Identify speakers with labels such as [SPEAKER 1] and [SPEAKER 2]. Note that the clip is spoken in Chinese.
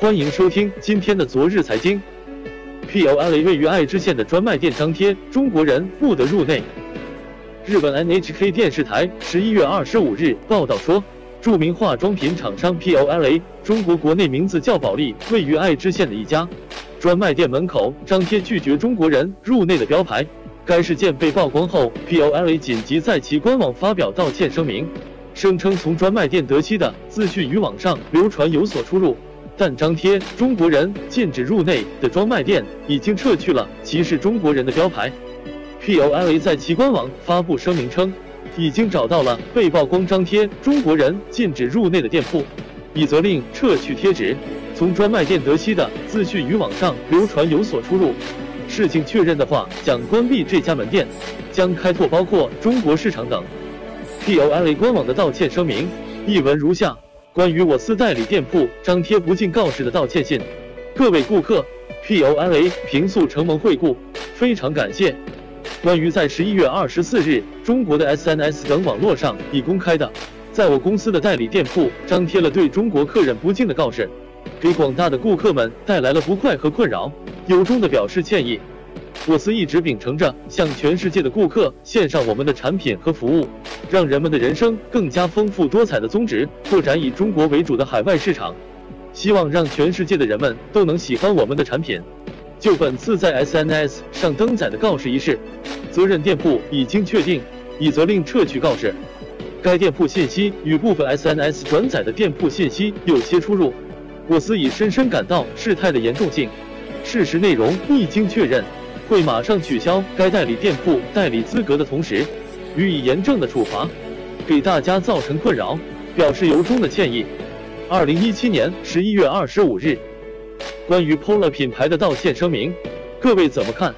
[SPEAKER 1] 欢迎收听今天的昨日财经。POLA 位于爱知县的专卖店张贴，中国人不得入内。日本 NHK 电视台十一月二十五日报道说，著名化妆品厂商 POLA 中国国内名字叫保利，位于爱知县的一家专卖店门口张贴拒绝中国人入内的标牌。该事件被曝光后，POLA 紧急在其官网发表道歉声明，声称从专卖店得悉的资讯与网上流传有所出入。但张贴“中国人禁止入内”的专卖店已经撤去了歧视中国人的标牌。POLA 在其官网发布声明称，已经找到了被曝光张贴“中国人禁止入内”的店铺，已责令撤去贴纸。从专卖店得悉的资讯与网上流传有所出入，事情确认的话，将关闭这家门店，将开拓包括中国市场等。POLA 官网的道歉声明一文如下。关于我司代理店铺张贴不敬告示的道歉信，各位顾客，POLA 平素承蒙惠顾，非常感谢。关于在十一月二十四日，中国的 SNS 等网络上已公开的，在我公司的代理店铺张贴了对中国客人不敬的告示，给广大的顾客们带来了不快和困扰，由衷的表示歉意。我司一直秉承着向全世界的顾客献上我们的产品和服务，让人们的人生更加丰富多彩的宗旨，拓展以中国为主的海外市场，希望让全世界的人们都能喜欢我们的产品。就本次在 SNS 上登载的告示一事，责任店铺已经确定，已责令撤去告示。该店铺信息与部分 SNS 转载的店铺信息有些出入，我司已深深感到事态的严重性，事实内容一经确认。会马上取消该代理店铺代理资格的同时，予以严正的处罚，给大家造成困扰，表示由衷的歉意。二零一七年十一月二十五日，关于 Polar 品牌的道歉声明，各位怎么看？